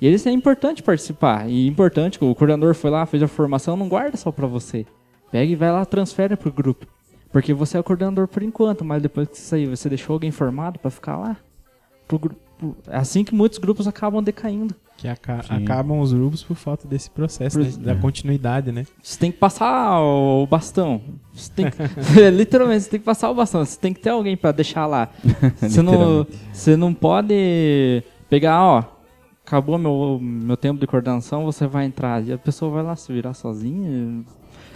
E eles é importante participar. E importante que o coordenador foi lá, fez a formação, não guarda só para você. Pega e vai lá, transfere pro grupo. Porque você é o coordenador por enquanto, mas depois que você sair, você deixou alguém formado para ficar lá? Pro grupo. É assim que muitos grupos acabam decaindo. Que aca- Sim. acabam os grupos por falta desse processo, Por- né, da continuidade, né? Você tem que passar o bastão. Você tem que, literalmente, você tem que passar o bastão. Você tem que ter alguém pra deixar lá. Você não, você não pode pegar, ó, acabou meu, meu tempo de coordenação, você vai entrar. E a pessoa vai lá se virar sozinha.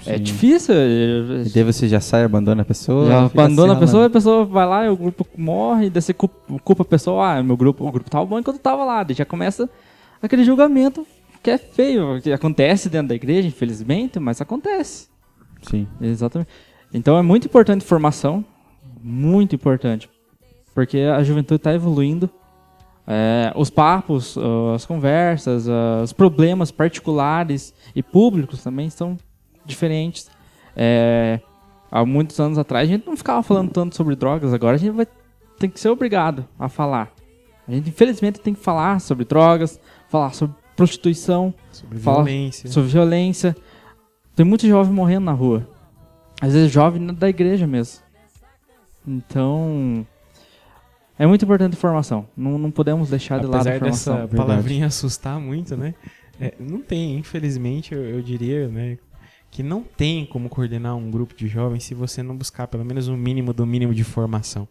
É Sim. difícil. E daí você já sai, abandona a pessoa. Já abandona assim, a pessoa, a pessoa vai lá e o grupo morre, daí você culpa, culpa a pessoa, ah, meu grupo, o grupo tava bom enquanto eu tava lá, daí já começa aquele julgamento que é feio, que acontece dentro da igreja, infelizmente, mas acontece. Sim. Exatamente. Então é muito importante formação, muito importante, porque a juventude está evoluindo. É, os papos, ah, as conversas, ah, os problemas particulares e públicos também são diferentes. É, há muitos anos atrás a gente não ficava falando tanto sobre drogas, agora a gente vai tem que ser obrigado a falar. A gente infelizmente tem que falar sobre drogas, falar sobre prostituição, Sobre violência. sobre violência. Tem muito jovem morrendo na rua. Às vezes jovem da igreja mesmo. Então, é muito importante a formação. Não, não podemos deixar de lado a Apesar formação. dessa palavrinha assustar muito, né? É, não tem, infelizmente, eu, eu diria, né? Que não tem como coordenar um grupo de jovens se você não buscar pelo menos um mínimo do mínimo de formação.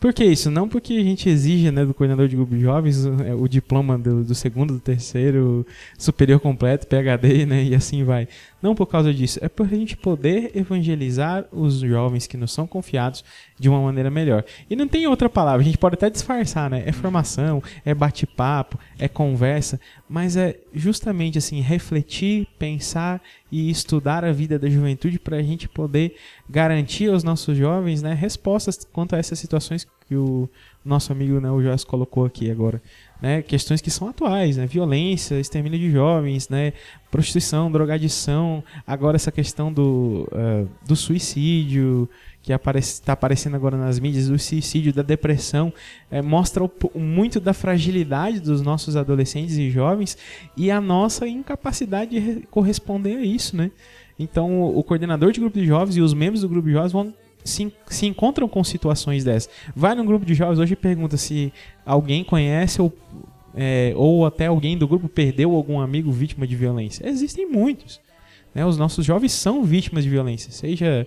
Por que isso? Não porque a gente exige né, do coordenador de grupo de jovens o, é, o diploma do, do segundo, do terceiro, superior completo, PHD, né? E assim vai. Não por causa disso. É por a gente poder evangelizar os jovens que nos são confiados de uma maneira melhor. E não tem outra palavra. A gente pode até disfarçar, né? É formação, é bate-papo, é conversa, mas é justamente assim refletir, pensar e estudar a vida da juventude para a gente poder garantir aos nossos jovens, né, respostas quanto a essas situações que o nosso amigo, né, o Joyce colocou aqui agora, né, questões que são atuais, né, violência, extermínio de jovens, né, prostituição, drogadição, agora essa questão do, ah, do suicídio que está aparecendo agora nas mídias, do suicídio, da depressão, eh, mostra o muito da fragilidade dos nossos adolescentes e jovens e a nossa incapacidade de re- corresponder a isso, né? Então, o coordenador de grupo de jovens e os membros do grupo de jovens vão se, se encontram com situações dessas. Vai num grupo de jovens hoje e pergunta se alguém conhece ou, é, ou até alguém do grupo perdeu algum amigo vítima de violência. Existem muitos. Né? Os nossos jovens são vítimas de violência, seja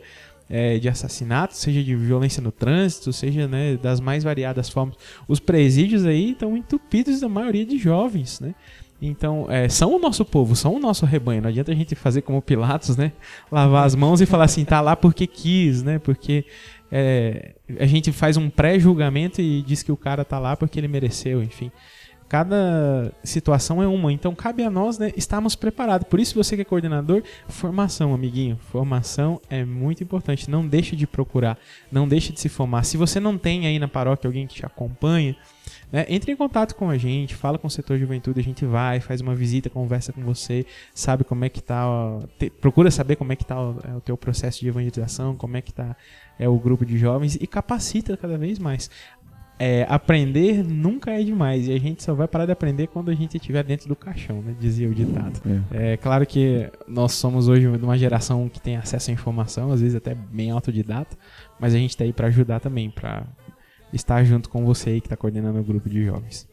é, de assassinato, seja de violência no trânsito, seja né, das mais variadas formas. Os presídios aí estão entupidos da maioria de jovens, né? Então, é, são o nosso povo, são o nosso rebanho. Não adianta a gente fazer como Pilatos, né? Lavar as mãos e falar assim, tá lá porque quis, né? Porque é, a gente faz um pré-julgamento e diz que o cara tá lá porque ele mereceu, enfim. Cada situação é uma, então cabe a nós né, estarmos preparados. Por isso, você que é coordenador, formação, amiguinho. Formação é muito importante. Não deixe de procurar, não deixe de se formar. Se você não tem aí na paróquia alguém que te acompanha, né, entre em contato com a gente, fala com o setor de juventude, a gente vai, faz uma visita, conversa com você, sabe como é que tá, ó, te- procura saber como é que tá o, é, o teu processo de evangelização, como é que tá é, o grupo de jovens e capacita cada vez mais. é, aprender nunca é demais. E a gente só vai parar de aprender quando a gente estiver dentro do caixão, né? Dizia o ditado. É claro que nós somos hoje de uma geração que tem acesso à informação, às vezes até bem autodidata, mas a gente está aí para ajudar também, para estar junto com você aí que está coordenando o grupo de jovens.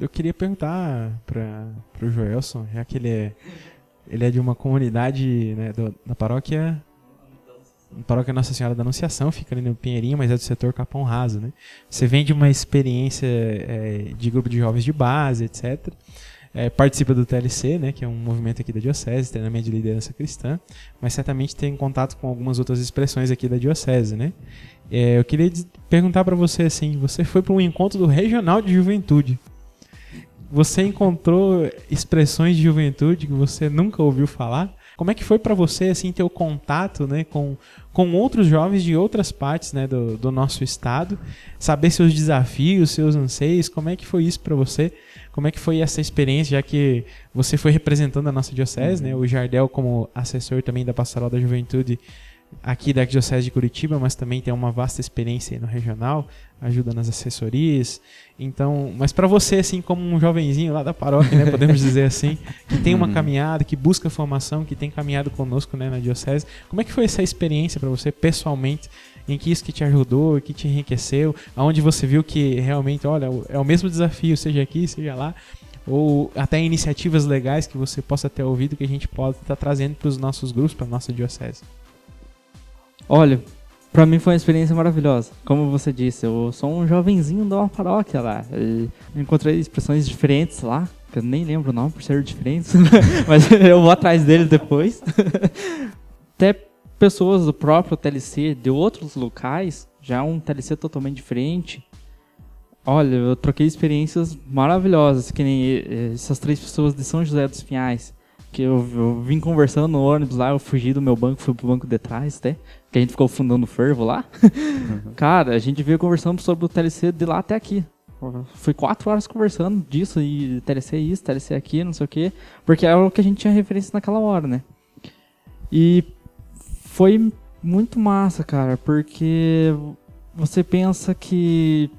Eu queria perguntar para o Joelson, já que ele é, ele é de uma comunidade né, do- da paróquia paróquia Nossa Senhora da Anunciação, fica ali no Pinheirinho, mas é do setor Capão Raso, né? Você vem de uma experiência é, de grupo de jovens de base, etc. É, participa do TLC, né, que é um movimento aqui da Diocese, treinamento de liderança cristã, mas certamente tem contato com algumas outras expressões aqui da Diocese, né? É, eu queria perguntar para você assim, você foi para um encontro do Regional de Juventude. Você encontrou expressões de juventude que você nunca ouviu falar? Como é que foi para você assim ter o contato, né, com, com outros jovens de outras partes, né, do, do nosso estado, saber seus desafios, seus anseios? Como é que foi isso para você? Como é que foi essa experiência, já que você foi representando a nossa diocese, né? O Jardel como assessor também da Pastoral da Juventude aqui da Diocese de Curitiba, mas também tem uma vasta experiência no regional, ajuda nas assessorias. Então, mas para você assim como um jovenzinho lá da paróquia, né, podemos dizer assim, que tem uma caminhada, que busca formação, que tem caminhado conosco, né, na diocese, como é que foi essa experiência para você pessoalmente? Em que isso que te ajudou, que te enriqueceu, aonde você viu que realmente, olha, é o mesmo desafio, seja aqui, seja lá, ou até iniciativas legais que você possa ter ouvido que a gente pode estar trazendo para os nossos grupos, para nossa diocese. Olha, pra mim foi uma experiência maravilhosa. Como você disse, eu sou um jovenzinho de uma paróquia lá. Encontrei expressões diferentes lá, que eu nem lembro o nome por ser diferentes, mas eu vou atrás deles depois. Até pessoas do próprio TLC de outros locais, já um TLC totalmente diferente. Olha, eu troquei experiências maravilhosas, que nem eh, essas três pessoas de São José dos Pinhais. Que eu, eu vim conversando no ônibus lá, eu fugi do meu banco, fui pro banco de trás até que a gente ficou fundando fervo lá. Cara, a gente veio conversando sobre o TLC de lá até aqui. Foi quatro horas conversando disso, e TLC isso, TLC aqui, não sei o quê. Porque era o que a gente tinha referência naquela hora, né? E foi muito massa, cara, porque você pensa que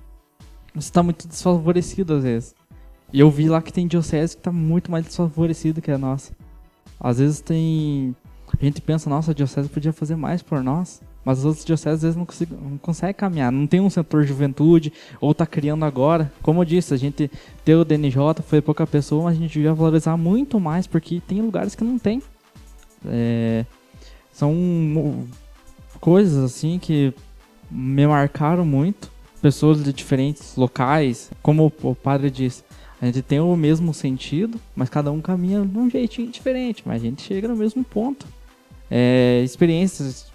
você tá muito desfavorecido às vezes. E eu vi lá que tem diocese que tá muito mais desfavorecido que a nossa. Às vezes tem a gente pensa, nossa, a diocese podia fazer mais por nós, mas as outras dioceses às vezes não, consigo, não conseguem caminhar, não tem um setor de juventude, ou tá criando agora. Como eu disse, a gente ter o DNJ foi pouca pessoa, mas a gente devia valorizar muito mais, porque tem lugares que não tem. É, são coisas assim que me marcaram muito. Pessoas de diferentes locais, como o padre disse, a gente tem o mesmo sentido, mas cada um caminha de um jeitinho diferente, mas a gente chega no mesmo ponto é, experiências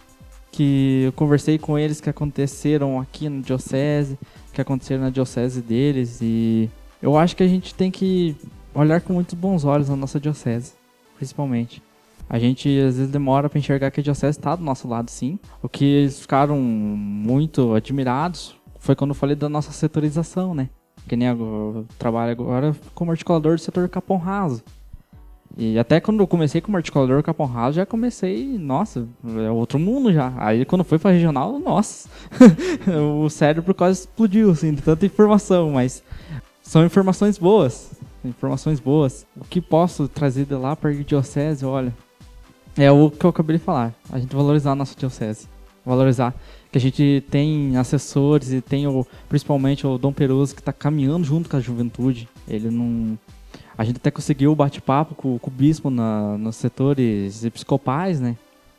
que eu conversei com eles que aconteceram aqui na diocese, que aconteceram na diocese deles e eu acho que a gente tem que olhar com muitos bons olhos na nossa diocese, principalmente. A gente às vezes demora para enxergar que a diocese está do nosso lado, sim. O que eles ficaram muito admirados foi quando eu falei da nossa setorização, né? Que nem eu trabalho agora como articulador do setor Capão Raso. E até quando eu comecei como articulador Capão Raso, já comecei, nossa, é outro mundo já. Aí quando foi pra regional, nossa, o cérebro quase explodiu, assim, de tanta informação, mas são informações boas, informações boas. O que posso trazer de lá para a diocese, olha, é o que eu acabei de falar, a gente valorizar a nossa diocese, valorizar que a gente tem assessores e tem o, principalmente o Dom Peroso que está caminhando junto com a juventude, ele não... A gente até conseguiu bate-papo com, com o bispo na, nos setores episcopais, né?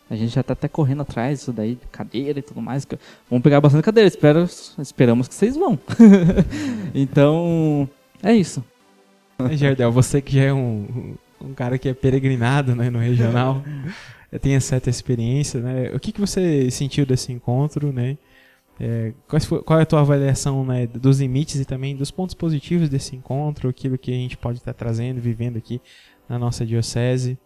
A gente já tá até correndo atrás disso daí, de cadeira e tudo mais. Vamos pegar bastante cadeira, espero, esperamos que vocês vão. então, é isso. É, Jardel, você que já é um, um cara que é peregrinado né, no regional, tem certa experiência, né? O que, que você sentiu desse encontro, né? É, quais fo- qual é a tua avaliação né, dos limites e também dos pontos positivos desse encontro, aquilo que a gente pode estar trazendo, vivendo aqui na nossa diocese,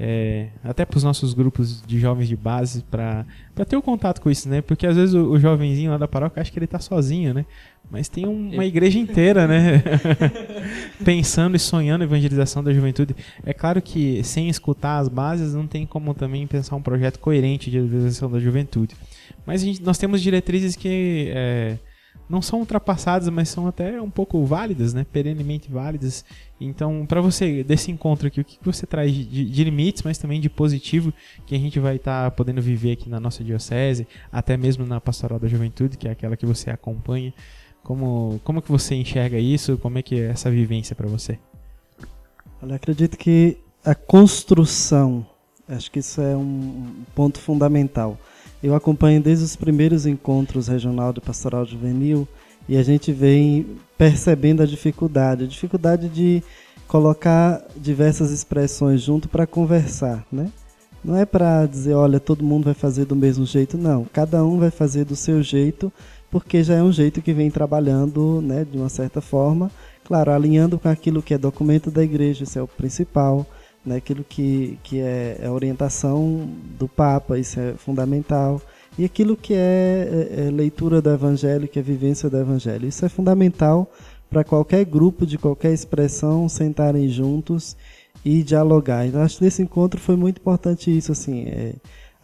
é, até para os nossos grupos de jovens de base, para ter o contato com isso, né? Porque às vezes o, o jovenzinho lá da paróquia acha que ele está sozinho, né? Mas tem um- uma igreja inteira, né? pensando e sonhando a evangelização da juventude. É claro que sem escutar as bases não tem como também pensar um projeto coerente de evangelização da juventude. Mas a gente- nós temos diretrizes que é, não são ultrapassadas, mas são até um pouco válidas, né? Perenemente válidas. Então, para você, desse encontro aqui, o que você traz de, de limites, mas também de positivo que a gente vai estar podendo viver aqui na nossa diocese, até mesmo na Pastoral da Juventude, que é aquela que você acompanha. Como, como que você enxerga isso? Como é que é essa vivência para você? Olha, acredito que a construção, acho que isso é um ponto fundamental. Eu acompanho desde os primeiros encontros regional de pastoral juvenil e a gente vem percebendo a dificuldade, a dificuldade de colocar diversas expressões junto para conversar, né? Não é para dizer, olha, todo mundo vai fazer do mesmo jeito, não. Cada um vai fazer do seu jeito, porque já é um jeito que vem trabalhando, né, de uma certa forma, claro, alinhando com aquilo que é documento da igreja, isso é o principal, né, aquilo que, que é a orientação do Papa, isso é fundamental, e aquilo que é, é, é leitura do Evangelho, que é vivência do Evangelho, isso é fundamental para qualquer grupo de qualquer expressão sentarem juntos e dialogar. Então, acho que nesse encontro foi muito importante isso, assim, é,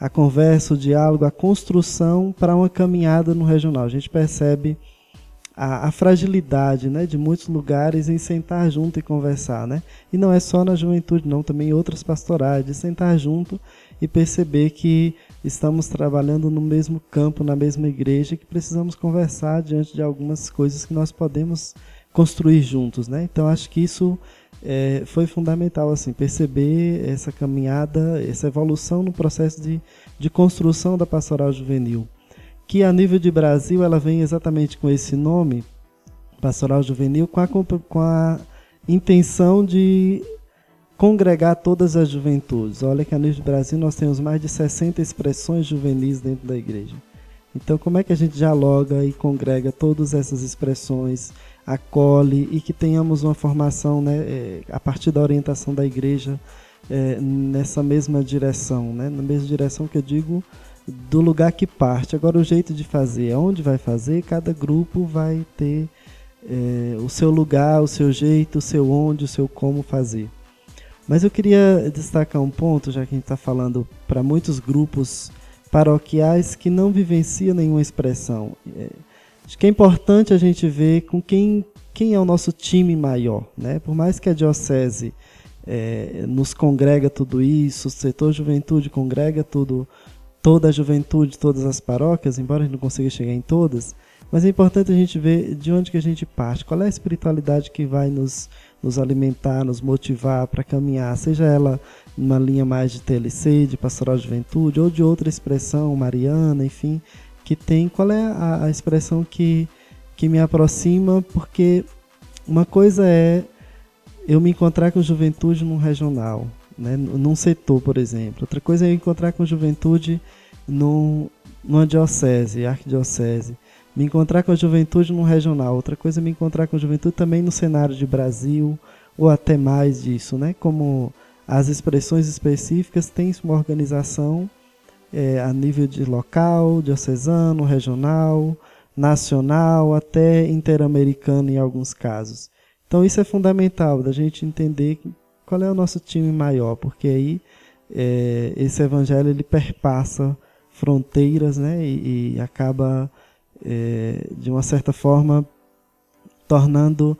a conversa, o diálogo, a construção para uma caminhada no regional. A gente percebe a, a fragilidade né, de muitos lugares em sentar junto e conversar. Né? E não é só na juventude, não, também em outras pastorais, de sentar junto e perceber que estamos trabalhando no mesmo campo, na mesma igreja, que precisamos conversar diante de algumas coisas que nós podemos construir juntos. Né? Então, acho que isso é, foi fundamental assim perceber essa caminhada, essa evolução no processo de, de construção da pastoral juvenil, que a nível de Brasil ela vem exatamente com esse nome, pastoral juvenil, com a, com a intenção de congregar todas as juventudes. Olha que a nível de Brasil nós temos mais de 60 expressões juvenis dentro da igreja. Então, como é que a gente dialoga e congrega todas essas expressões, acolhe e que tenhamos uma formação né, é, a partir da orientação da igreja é, nessa mesma direção, né, na mesma direção que eu digo do lugar que parte. Agora, o jeito de fazer, onde vai fazer, cada grupo vai ter é, o seu lugar, o seu jeito, o seu onde, o seu como fazer. Mas eu queria destacar um ponto, já que a gente está falando para muitos grupos paroquiais que não vivenciam nenhuma expressão. É, acho que é importante a gente ver com quem, quem é o nosso time maior. Né? Por mais que a diocese é, nos congrega tudo isso, o setor juventude congrega tudo, toda a juventude, todas as paróquias, embora a gente não consiga chegar em todas, mas é importante a gente ver de onde que a gente parte, qual é a espiritualidade que vai nos, nos alimentar, nos motivar para caminhar, seja ela numa linha mais de TLC, de pastoral de juventude, ou de outra expressão, mariana, enfim, que tem, qual é a, a expressão que, que me aproxima, porque uma coisa é eu me encontrar com juventude num regional, né, num setor, por exemplo. Outra coisa é eu encontrar com juventude num, numa diocese, arquidiocese. Me encontrar com a juventude num regional. Outra coisa é me encontrar com a juventude também no cenário de Brasil, ou até mais disso, né? Como as expressões específicas têm uma organização é, a nível de local, diocesano, regional, nacional, até interamericano em alguns casos. Então isso é fundamental, da gente entender qual é o nosso time maior, porque aí é, esse evangelho ele perpassa fronteiras né, e, e acaba, é, de uma certa forma, tornando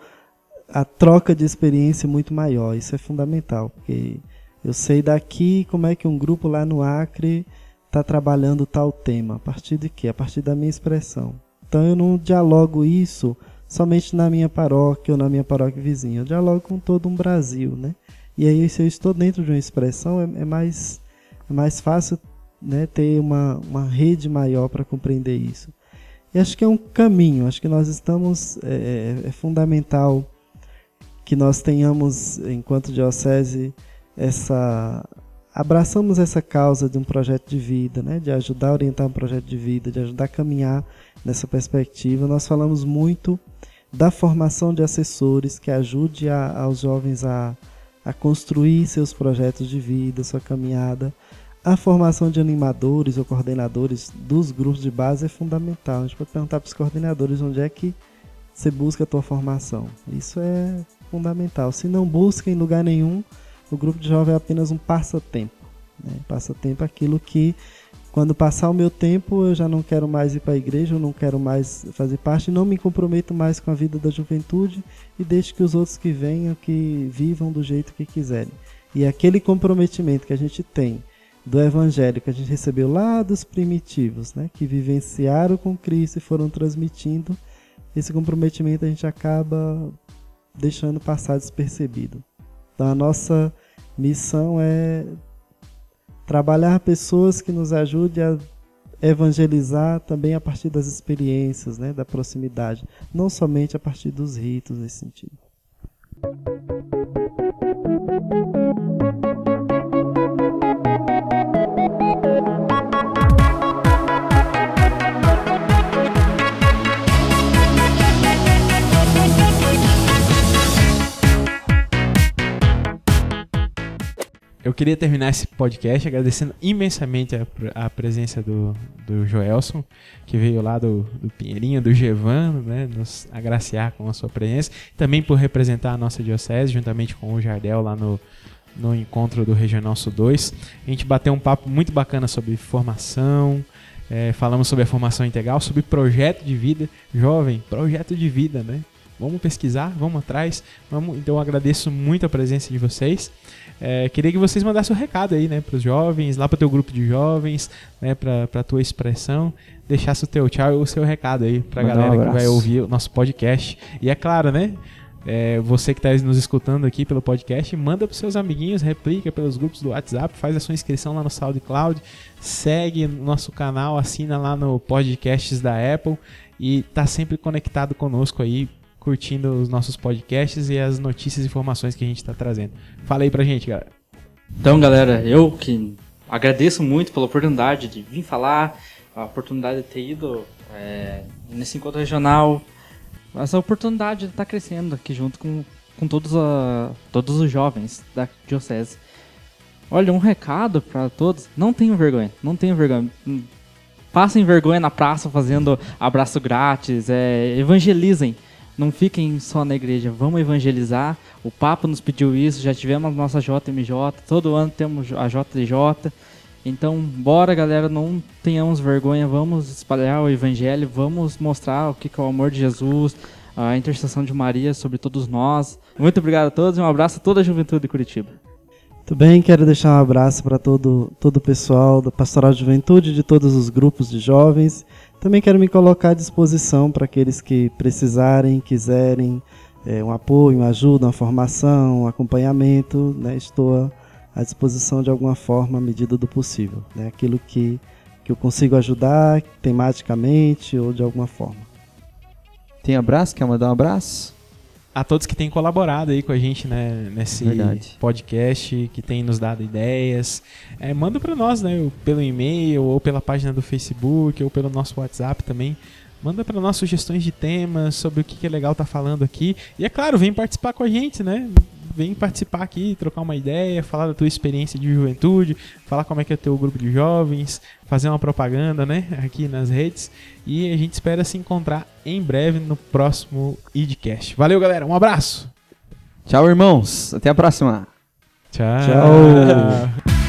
a troca de experiência muito maior. Isso é fundamental, porque eu sei daqui como é que um grupo lá no Acre está trabalhando tal tema. A partir de quê? A partir da minha expressão. Então eu não dialogo isso somente na minha paróquia ou na minha paróquia vizinha. Eu dialogo com todo um Brasil, né? E aí se eu estou dentro de uma expressão é, é mais é mais fácil né, ter uma, uma rede maior para compreender isso. E acho que é um caminho, acho que nós estamos, é, é fundamental que nós tenhamos, enquanto diocese, essa abraçamos essa causa de um projeto de vida, né, de ajudar a orientar um projeto de vida, de ajudar a caminhar nessa perspectiva. Nós falamos muito da formação de assessores que ajude a, aos jovens a, a construir seus projetos de vida, sua caminhada. A formação de animadores ou coordenadores dos grupos de base é fundamental. A gente pode perguntar para os coordenadores onde é que você busca a tua formação. Isso é fundamental. Se não busca em lugar nenhum, o grupo de jovem é apenas um passatempo. Né? Passatempo é aquilo que, quando passar o meu tempo, eu já não quero mais ir para a igreja, eu não quero mais fazer parte, não me comprometo mais com a vida da juventude e deixo que os outros que venham, que vivam do jeito que quiserem. E aquele comprometimento que a gente tem do evangelho que a gente recebeu lá dos primitivos, né, que vivenciaram com Cristo e foram transmitindo, esse comprometimento a gente acaba deixando passar despercebido. Então a nossa missão é trabalhar pessoas que nos ajudem a evangelizar também a partir das experiências, né, da proximidade, não somente a partir dos ritos nesse sentido. Eu queria terminar esse podcast agradecendo imensamente a, a presença do, do Joelson, que veio lá do, do Pinheirinho, do Gevano, né, nos agraciar com a sua presença. Também por representar a nossa diocese, juntamente com o Jardel lá no, no encontro do Regional Sul 2. A gente bateu um papo muito bacana sobre formação, eh, falamos sobre a formação integral, sobre projeto de vida. Jovem, projeto de vida, né? Vamos pesquisar, vamos atrás. Vamos, então eu agradeço muito a presença de vocês. É, queria que vocês mandassem o recado aí, né, para os jovens, lá para o teu grupo de jovens, né, para a tua expressão, deixasse o teu tchau e o seu recado aí para a Mandar um galera que vai ouvir o nosso podcast. E é claro, né, é, você que está nos escutando aqui pelo podcast, manda para seus amiguinhos, replica pelos grupos do WhatsApp, faz a sua inscrição lá no SoundCloud, segue o nosso canal, assina lá no podcasts da Apple e tá sempre conectado conosco aí, curtindo os nossos podcasts e as notícias e informações que a gente está trazendo. Fala aí pra gente, galera. Então, galera, eu que agradeço muito pela oportunidade de vir falar, a oportunidade de ter ido é, nesse encontro regional, essa oportunidade de estar crescendo aqui junto com, com todos, a, todos os jovens da Diocese. Olha, um recado para todos: não tenham vergonha, não tenham vergonha. Passem vergonha na praça fazendo abraço grátis, é, evangelizem. Não fiquem só na igreja, vamos evangelizar. O Papa nos pediu isso, já tivemos a nossa JMJ, todo ano temos a JJ. Então, bora galera, não tenhamos vergonha, vamos espalhar o evangelho, vamos mostrar o que é o amor de Jesus, a intercessão de Maria sobre todos nós. Muito obrigado a todos e um abraço a toda a juventude de Curitiba. Muito bem, quero deixar um abraço para todo, todo o pessoal da Pastoral de Juventude, de todos os grupos de jovens. Também quero me colocar à disposição para aqueles que precisarem, quiserem eh, um apoio, uma ajuda, uma formação, um acompanhamento. Né? Estou à disposição de alguma forma, à medida do possível. Né? Aquilo que, que eu consigo ajudar, tematicamente ou de alguma forma. Tem abraço? Quer mandar um abraço? A todos que têm colaborado aí com a gente né, nesse Verdade. podcast, que têm nos dado ideias, é, manda para nós, né, pelo e-mail ou pela página do Facebook ou pelo nosso WhatsApp também. Manda para nós sugestões de temas sobre o que que é legal estar falando aqui. E é claro, vem participar com a gente, né? Vem participar aqui, trocar uma ideia, falar da tua experiência de juventude, falar como é que é o teu grupo de jovens, fazer uma propaganda, né, aqui nas redes. E a gente espera se encontrar em breve no próximo idcast. Valeu, galera. Um abraço. Tchau, irmãos. Até a próxima. Tchau. Tchau.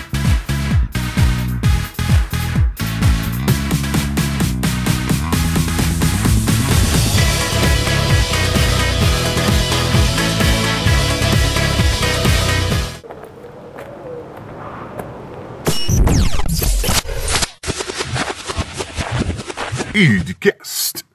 Idcast.